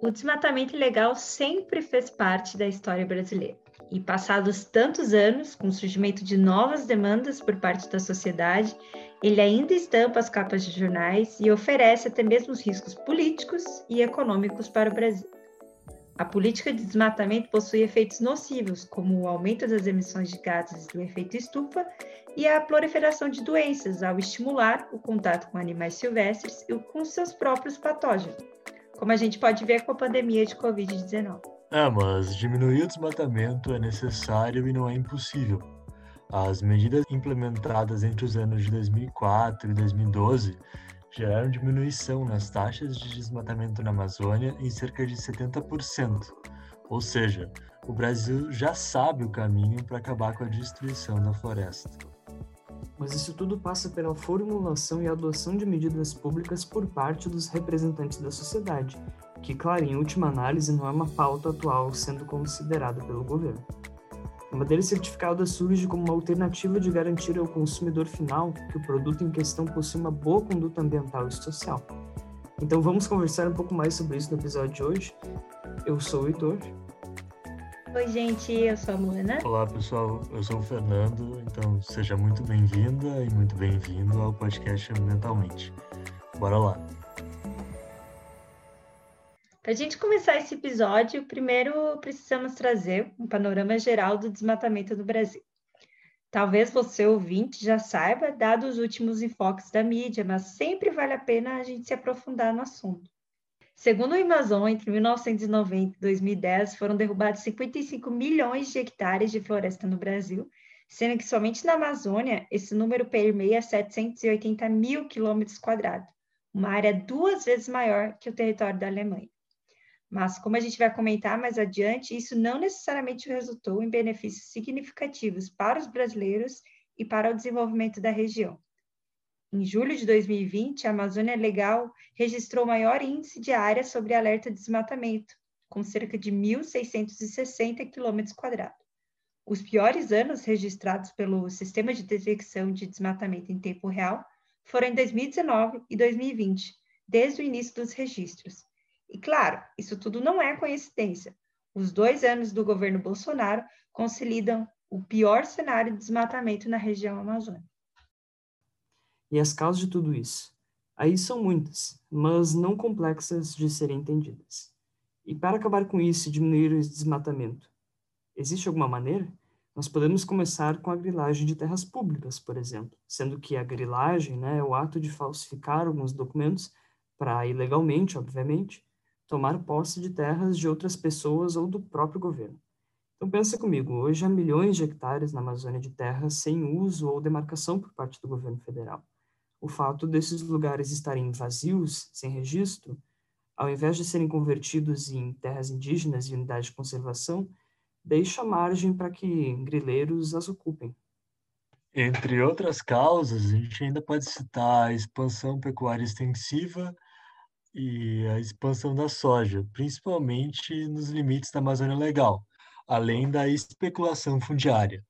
O desmatamento ilegal sempre fez parte da história brasileira. E passados tantos anos, com o surgimento de novas demandas por parte da sociedade, ele ainda estampa as capas de jornais e oferece até mesmo os riscos políticos e econômicos para o Brasil. A política de desmatamento possui efeitos nocivos, como o aumento das emissões de gases do efeito estufa e a proliferação de doenças, ao estimular o contato com animais silvestres e com seus próprios patógenos, como a gente pode ver com a pandemia de Covid-19. É, mas diminuir o desmatamento é necessário e não é impossível. As medidas implementadas entre os anos de 2004 e 2012 geraram diminuição nas taxas de desmatamento na Amazônia em cerca de 70%. Ou seja, o Brasil já sabe o caminho para acabar com a destruição da floresta. Mas isso tudo passa pela formulação e adoção de medidas públicas por parte dos representantes da sociedade, que, claro, em última análise, não é uma pauta atual sendo considerada pelo governo. A madeira certificada surge como uma alternativa de garantir ao consumidor final que o produto em questão possui uma boa conduta ambiental e social. Então vamos conversar um pouco mais sobre isso no episódio de hoje. Eu sou o Heitor Oi, gente, eu sou a Luana. Olá, pessoal, eu sou o Fernando, então seja muito bem-vinda e muito bem-vindo ao podcast Ambientalmente. Bora lá! Para a gente começar esse episódio, primeiro precisamos trazer um panorama geral do desmatamento no Brasil. Talvez você, ouvinte, já saiba, dados os últimos enfoques da mídia, mas sempre vale a pena a gente se aprofundar no assunto. Segundo o Amazon, entre 1990 e 2010 foram derrubados 55 milhões de hectares de floresta no Brasil, sendo que somente na Amazônia esse número permeia 780 mil quilômetros quadrados, uma área duas vezes maior que o território da Alemanha. Mas, como a gente vai comentar mais adiante, isso não necessariamente resultou em benefícios significativos para os brasileiros e para o desenvolvimento da região. Em julho de 2020, a Amazônia Legal registrou o maior índice de área sobre alerta de desmatamento, com cerca de 1.660 km. Os piores anos registrados pelo Sistema de Detecção de Desmatamento em Tempo Real foram em 2019 e 2020, desde o início dos registros. E claro, isso tudo não é coincidência. Os dois anos do governo Bolsonaro consolidam o pior cenário de desmatamento na região amazônica. E as causas de tudo isso? Aí são muitas, mas não complexas de serem entendidas. E para acabar com isso e diminuir o desmatamento, existe alguma maneira? Nós podemos começar com a grilagem de terras públicas, por exemplo, sendo que a grilagem né, é o ato de falsificar alguns documentos para, ilegalmente, obviamente, tomar posse de terras de outras pessoas ou do próprio governo. Então pensa comigo, hoje há milhões de hectares na Amazônia de terras sem uso ou demarcação por parte do governo federal o fato desses lugares estarem vazios, sem registro, ao invés de serem convertidos em terras indígenas e unidades de conservação, deixa margem para que grileiros as ocupem. Entre outras causas, a gente ainda pode citar a expansão pecuária extensiva e a expansão da soja, principalmente nos limites da Amazônia Legal, além da especulação fundiária.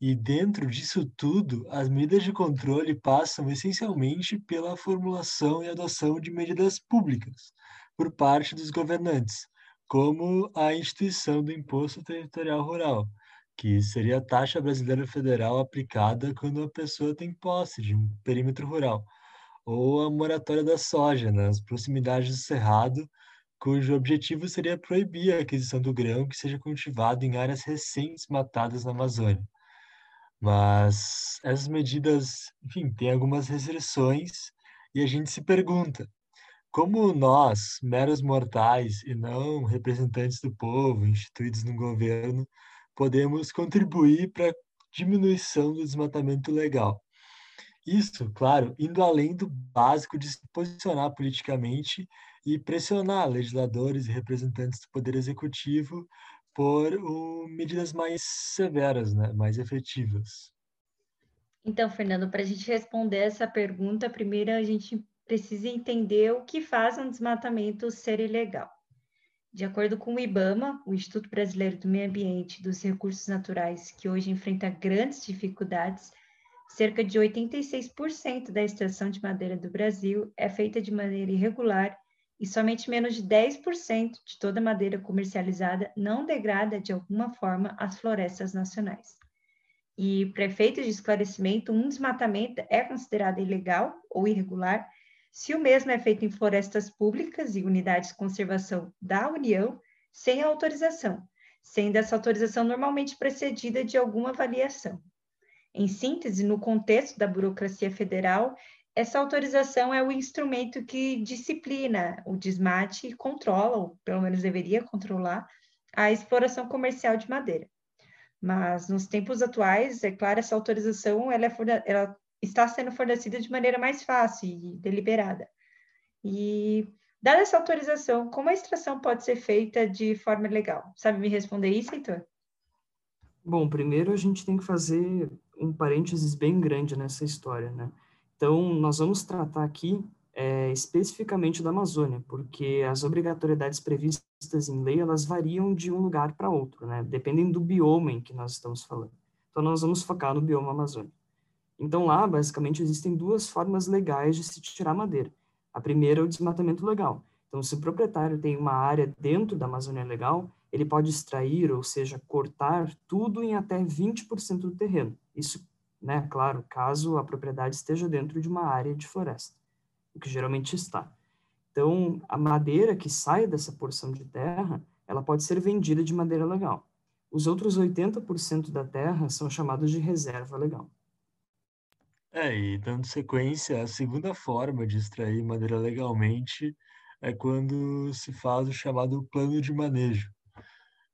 E dentro disso tudo, as medidas de controle passam essencialmente pela formulação e adoção de medidas públicas por parte dos governantes, como a instituição do Imposto Territorial Rural, que seria a taxa brasileira federal aplicada quando a pessoa tem posse de um perímetro rural, ou a moratória da soja nas proximidades do cerrado, cujo objetivo seria proibir a aquisição do grão que seja cultivado em áreas recentes matadas na Amazônia. Mas essas medidas, enfim, têm algumas restrições e a gente se pergunta: como nós, meros mortais e não representantes do povo, instituídos no governo, podemos contribuir para a diminuição do desmatamento legal? Isso, claro, indo além do básico de se posicionar politicamente e pressionar legisladores e representantes do Poder Executivo por uh, medidas mais severas, né, mais efetivas. Então, Fernando, para a gente responder essa pergunta, primeiro a gente precisa entender o que faz um desmatamento ser ilegal. De acordo com o IBAMA, o Instituto Brasileiro do Meio Ambiente e dos Recursos Naturais, que hoje enfrenta grandes dificuldades, cerca de 86% da extração de madeira do Brasil é feita de maneira irregular e somente menos de 10% de toda madeira comercializada não degrada de alguma forma as florestas nacionais. E, para efeitos de esclarecimento, um desmatamento é considerado ilegal ou irregular se o mesmo é feito em florestas públicas e unidades de conservação da União sem autorização, sendo essa autorização normalmente precedida de alguma avaliação. Em síntese, no contexto da burocracia federal, essa autorização é o instrumento que disciplina o desmate e controla, ou pelo menos deveria controlar, a exploração comercial de madeira. Mas nos tempos atuais, é claro, essa autorização ela, é, ela está sendo fornecida de maneira mais fácil e deliberada. E Dada essa autorização, como a extração pode ser feita de forma legal? Sabe me responder isso, Heitor? Bom, primeiro a gente tem que fazer um parênteses bem grande nessa história, né? Então, nós vamos tratar aqui é, especificamente da Amazônia, porque as obrigatoriedades previstas em lei, elas variam de um lugar para outro, né? Dependem do bioma em que nós estamos falando. Então, nós vamos focar no bioma Amazônia. Então, lá, basicamente, existem duas formas legais de se tirar madeira. A primeira é o desmatamento legal. Então, se o proprietário tem uma área dentro da Amazônia Legal, ele pode extrair, ou seja, cortar tudo em até 20% do terreno. Isso, né, claro, caso a propriedade esteja dentro de uma área de floresta, o que geralmente está. Então, a madeira que sai dessa porção de terra, ela pode ser vendida de madeira legal. Os outros 80% da terra são chamados de reserva legal. É, e dando sequência, a segunda forma de extrair madeira legalmente é quando se faz o chamado plano de manejo.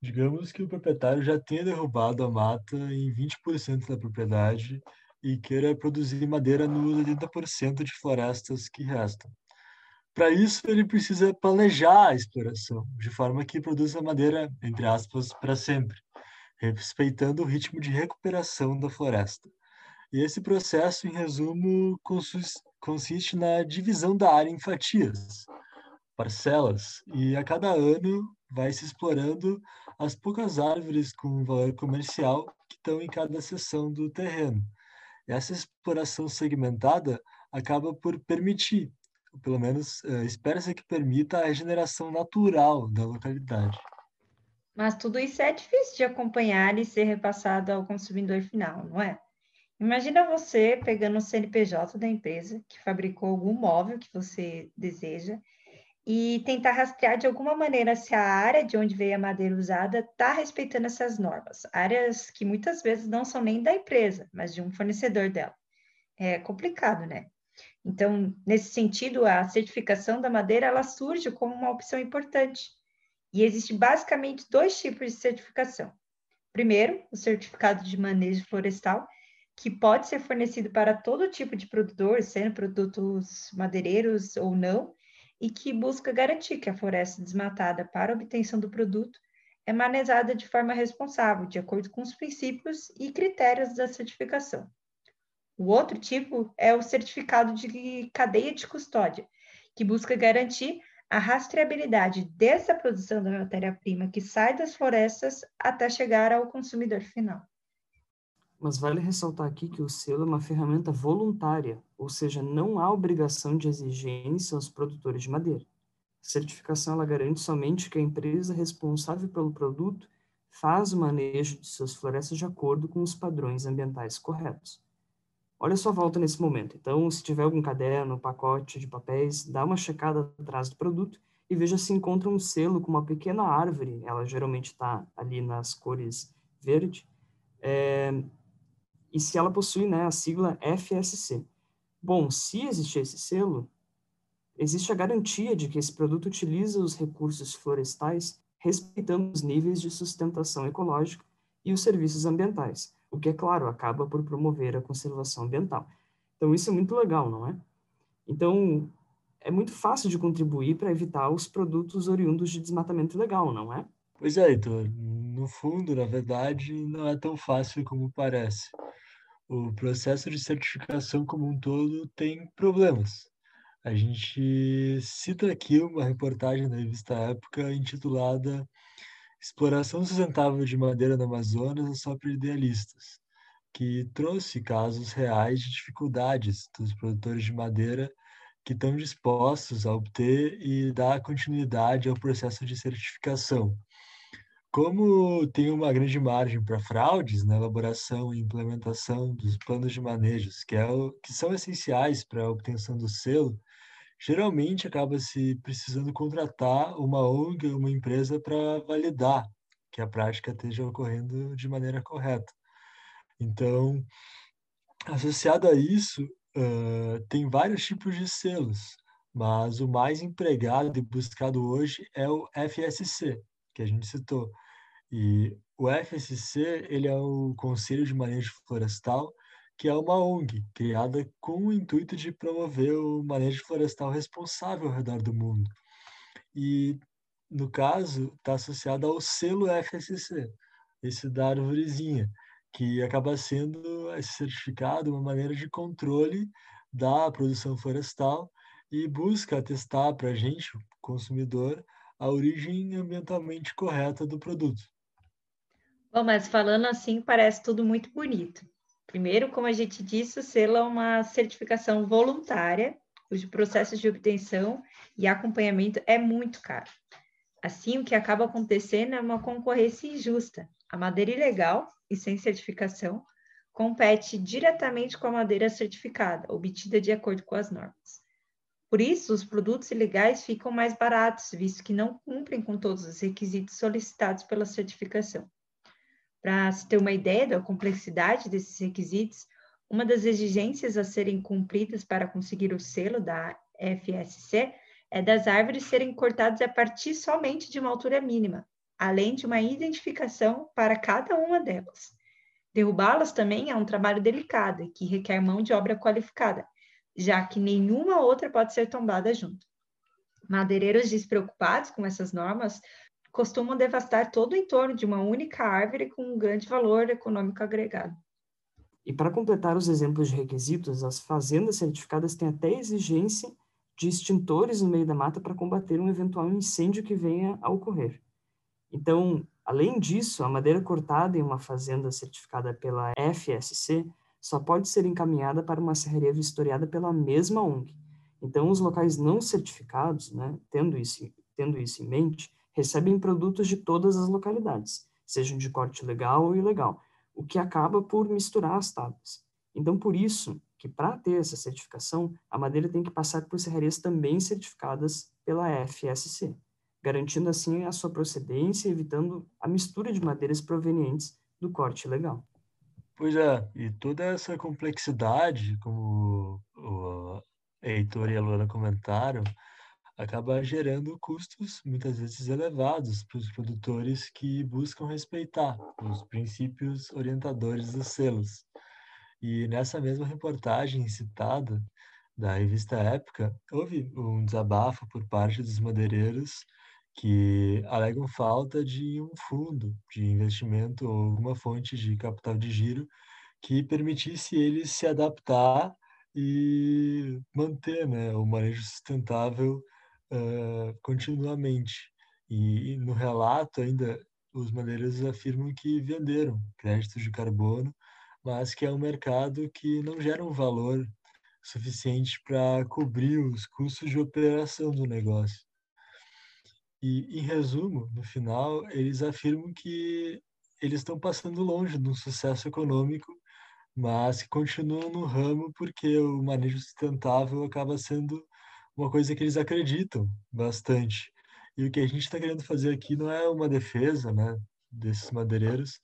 Digamos que o proprietário já tenha derrubado a mata em 20% da propriedade e queira produzir madeira nos 80% de florestas que restam. Para isso, ele precisa planejar a exploração, de forma que produza madeira, entre aspas, para sempre, respeitando o ritmo de recuperação da floresta. E esse processo, em resumo, consiste na divisão da área em fatias, parcelas, e a cada ano vai se explorando as poucas árvores com valor comercial que estão em cada seção do terreno. Essa exploração segmentada acaba por permitir, pelo menos uh, espera-se que permita a regeneração natural da localidade. Mas tudo isso é difícil de acompanhar e ser repassado ao consumidor final, não é? Imagina você pegando o CNPJ da empresa que fabricou algum móvel que você deseja e tentar rastrear de alguma maneira se a área de onde veio a madeira usada está respeitando essas normas, áreas que muitas vezes não são nem da empresa, mas de um fornecedor dela. É complicado, né? Então, nesse sentido, a certificação da madeira ela surge como uma opção importante. E existe basicamente dois tipos de certificação. Primeiro, o certificado de manejo florestal, que pode ser fornecido para todo tipo de produtor, sendo produtos madeireiros ou não, e que busca garantir que a floresta desmatada para obtenção do produto é manejada de forma responsável, de acordo com os princípios e critérios da certificação. O outro tipo é o certificado de cadeia de custódia, que busca garantir a rastreabilidade desde a produção da matéria-prima que sai das florestas até chegar ao consumidor final. Mas vale ressaltar aqui que o selo é uma ferramenta voluntária, ou seja, não há obrigação de exigência aos produtores de madeira. A certificação ela garante somente que a empresa responsável pelo produto faz o manejo de suas florestas de acordo com os padrões ambientais corretos. Olha a sua volta nesse momento. Então, se tiver algum caderno, pacote de papéis, dá uma checada atrás do produto e veja se encontra um selo com uma pequena árvore, ela geralmente está ali nas cores verde, é, e se ela possui né, a sigla FSC. Bom, se existir esse selo, existe a garantia de que esse produto utiliza os recursos florestais respeitando os níveis de sustentação ecológica e os serviços ambientais, o que, é claro, acaba por promover a conservação ambiental. Então, isso é muito legal, não é? Então, é muito fácil de contribuir para evitar os produtos oriundos de desmatamento ilegal, não é? Pois é, Heitor. No fundo, na verdade, não é tão fácil como parece o processo de certificação como um todo tem problemas. A gente cita aqui uma reportagem da revista Época intitulada Exploração Sustentável de Madeira no Amazonas só para idealistas, que trouxe casos reais de dificuldades dos produtores de madeira que estão dispostos a obter e dar continuidade ao processo de certificação. Como tem uma grande margem para fraudes na elaboração e implementação dos planos de manejos, que, é o, que são essenciais para a obtenção do selo, geralmente acaba se precisando contratar uma ONG ou uma empresa para validar que a prática esteja ocorrendo de maneira correta. Então, associado a isso, uh, tem vários tipos de selos, mas o mais empregado e buscado hoje é o FSC, que a gente citou, e o FSC, ele é o Conselho de Manejo Florestal, que é uma ONG criada com o intuito de promover o manejo florestal responsável ao redor do mundo. E, no caso, está associado ao selo FSC, esse da árvorezinha, que acaba sendo esse certificado uma maneira de controle da produção florestal e busca atestar para a gente, consumidor, a origem ambientalmente correta do produto. Bom, mas falando assim, parece tudo muito bonito. Primeiro, como a gente disse, o selo é uma certificação voluntária, cujo processo de obtenção e acompanhamento é muito caro. Assim, o que acaba acontecendo é uma concorrência injusta. A madeira ilegal e sem certificação compete diretamente com a madeira certificada, obtida de acordo com as normas. Por isso, os produtos ilegais ficam mais baratos, visto que não cumprem com todos os requisitos solicitados pela certificação. Para se ter uma ideia da complexidade desses requisitos, uma das exigências a serem cumpridas para conseguir o selo da FSC é das árvores serem cortadas a partir somente de uma altura mínima, além de uma identificação para cada uma delas. Derrubá-las também é um trabalho delicado que requer mão de obra qualificada, já que nenhuma outra pode ser tombada junto. Madeireiros despreocupados com essas normas costumam devastar todo o entorno de uma única árvore com um grande valor econômico agregado. E para completar os exemplos de requisitos, as fazendas certificadas têm até exigência de extintores no meio da mata para combater um eventual incêndio que venha a ocorrer. Então, além disso, a madeira cortada em uma fazenda certificada pela FSC só pode ser encaminhada para uma serraria vistoriada pela mesma ONG. Então, os locais não certificados, né, tendo, isso, tendo isso em mente, recebem produtos de todas as localidades, sejam de corte legal ou ilegal, o que acaba por misturar as tábuas. Então, por isso que para ter essa certificação, a madeira tem que passar por serrarias também certificadas pela FSC, garantindo assim a sua procedência e evitando a mistura de madeiras provenientes do corte legal. Pois é, e toda essa complexidade, como o Heitor e a Luana comentaram, acaba gerando custos muitas vezes elevados para os produtores que buscam respeitar os princípios orientadores dos selos. E nessa mesma reportagem citada da revista Época, houve um desabafo por parte dos madeireiros que alegam falta de um fundo de investimento ou alguma fonte de capital de giro que permitisse eles se adaptar e manter né, o manejo sustentável continuamente. E, e, no relato ainda os madeireiros afirmam que venderam créditos de carbono, mas que é um mercado que não gera um valor suficiente para cobrir os custos de operação do negócio. E, em resumo, no final, eles afirmam que eles estão passando longe de um sucesso econômico, mas que continuam no ramo porque o manejo sustentável acaba sendo uma coisa que eles acreditam bastante. E o que a gente está querendo fazer aqui não é uma defesa né, desses madeireiros,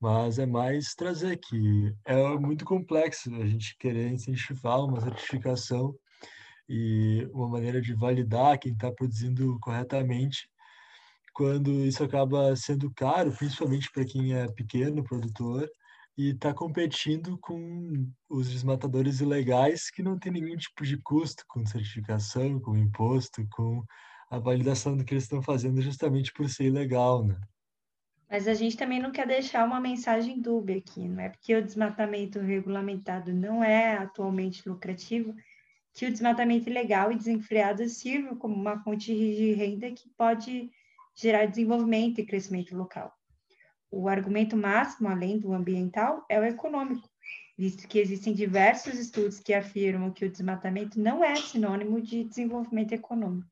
mas é mais trazer que é muito complexo a gente querer incentivar uma certificação e uma maneira de validar quem está produzindo corretamente, quando isso acaba sendo caro, principalmente para quem é pequeno produtor, e está competindo com os desmatadores ilegais que não tem nenhum tipo de custo com certificação, com imposto, com a validação do que eles estão fazendo justamente por ser ilegal, né? Mas a gente também não quer deixar uma mensagem dúbia aqui, não é porque o desmatamento regulamentado não é atualmente lucrativo que o desmatamento ilegal e desenfreado sirva como uma fonte de renda que pode gerar desenvolvimento e crescimento local. O argumento máximo, além do ambiental, é o econômico. visto que existem diversos estudos que afirmam que o desmatamento não é sinônimo de desenvolvimento econômico.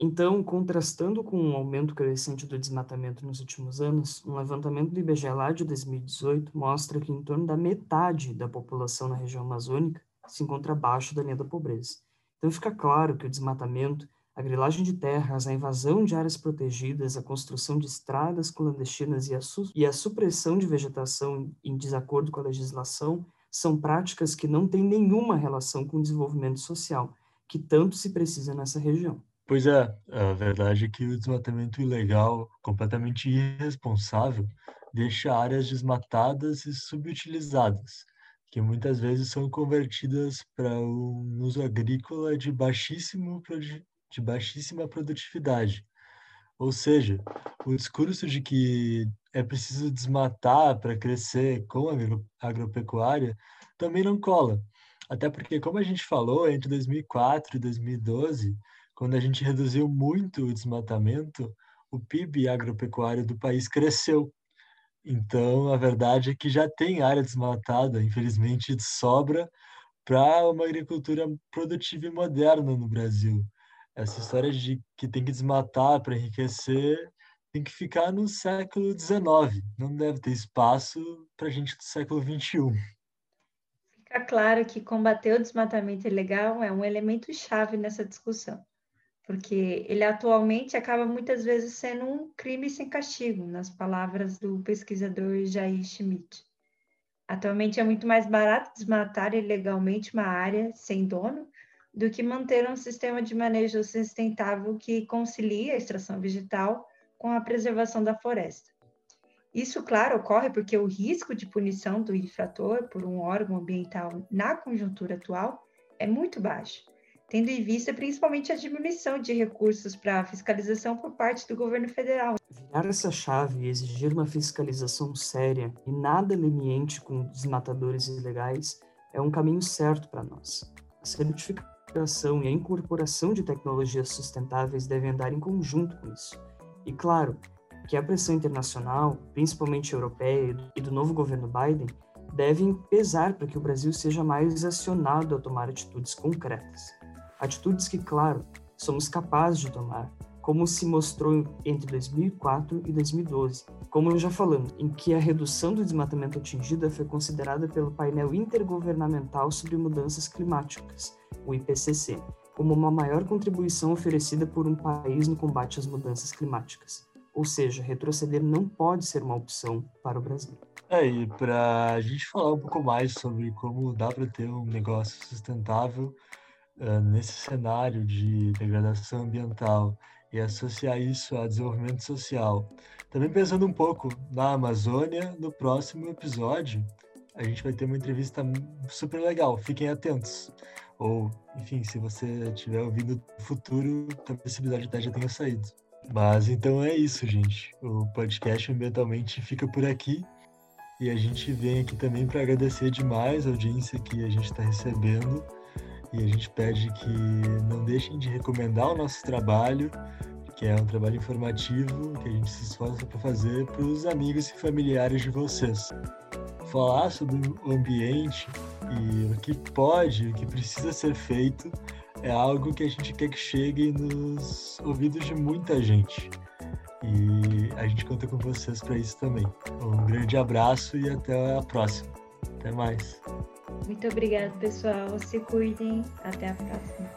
Então, contrastando com o aumento crescente do desmatamento nos últimos anos, um levantamento do IBGE lá de 2018 mostra que em torno da metade da população na região amazônica se encontra abaixo da linha da pobreza. Então, fica claro que o desmatamento, a grilagem de terras, a invasão de áreas protegidas, a construção de estradas clandestinas e a, e a supressão de vegetação em desacordo com a legislação são práticas que não têm nenhuma relação com o desenvolvimento social, que tanto se precisa nessa região. Pois é, a verdade é que o desmatamento ilegal, completamente irresponsável, deixa áreas desmatadas e subutilizadas, que muitas vezes são convertidas para um uso agrícola de, baixíssimo, de baixíssima produtividade. Ou seja, o discurso de que é preciso desmatar para crescer com a agropecuária também não cola. Até porque, como a gente falou, entre 2004 e 2012, quando a gente reduziu muito o desmatamento, o PIB agropecuário do país cresceu. Então, a verdade é que já tem área desmatada, infelizmente, de sobra para uma agricultura produtiva e moderna no Brasil. Essa história de que tem que desmatar para enriquecer tem que ficar no século XIX, não deve ter espaço para gente do século XXI. Fica claro que combater o desmatamento ilegal é um elemento chave nessa discussão porque ele atualmente acaba muitas vezes sendo um crime sem castigo, nas palavras do pesquisador Jair Schmidt. Atualmente é muito mais barato desmatar ilegalmente uma área sem dono do que manter um sistema de manejo sustentável que concilia a extração vegetal com a preservação da floresta. Isso, claro, ocorre porque o risco de punição do infrator por um órgão ambiental na conjuntura atual é muito baixo tendo em vista principalmente a diminuição de recursos para fiscalização por parte do governo federal. Virar essa chave e exigir uma fiscalização séria e nada leniente com desmatadores ilegais é um caminho certo para nós. A certificação e a incorporação de tecnologias sustentáveis devem andar em conjunto com isso. E claro, que a pressão internacional, principalmente europeia e do novo governo Biden, devem pesar para que o Brasil seja mais acionado a tomar atitudes concretas. Atitudes que, claro, somos capazes de tomar, como se mostrou entre 2004 e 2012, como já falamos, em que a redução do desmatamento atingida foi considerada pelo painel intergovernamental sobre mudanças climáticas, o IPCC, como uma maior contribuição oferecida por um país no combate às mudanças climáticas. Ou seja, retroceder não pode ser uma opção para o Brasil. É, e para a gente falar um pouco mais sobre como dá para ter um negócio sustentável, uh, nesse cenário de degradação ambiental e associar isso a desenvolvimento social. Também pensando um pouco na Amazônia, no próximo episódio, a gente vai ter uma entrevista super legal. Fiquem atentos. Ou, enfim, se você estiver ouvindo no futuro, talvez esse episódio até já tenha saído. Mas então é isso, gente. O podcast Ambientalmente fica por aqui. E a gente vem aqui também para agradecer demais a audiência que a gente está recebendo e a gente pede que não deixem de recomendar o nosso trabalho, que é um trabalho informativo que a gente se esforça para fazer para os amigos e familiares de vocês. Falar sobre o ambiente e o que pode, o que precisa ser feito é algo que a gente quer que chegue nos ouvidos de muita gente. E a gente conta com vocês para isso também. Um grande abraço e até a próxima. Até mais. Muito obrigada, pessoal. Se cuidem. Até a próxima.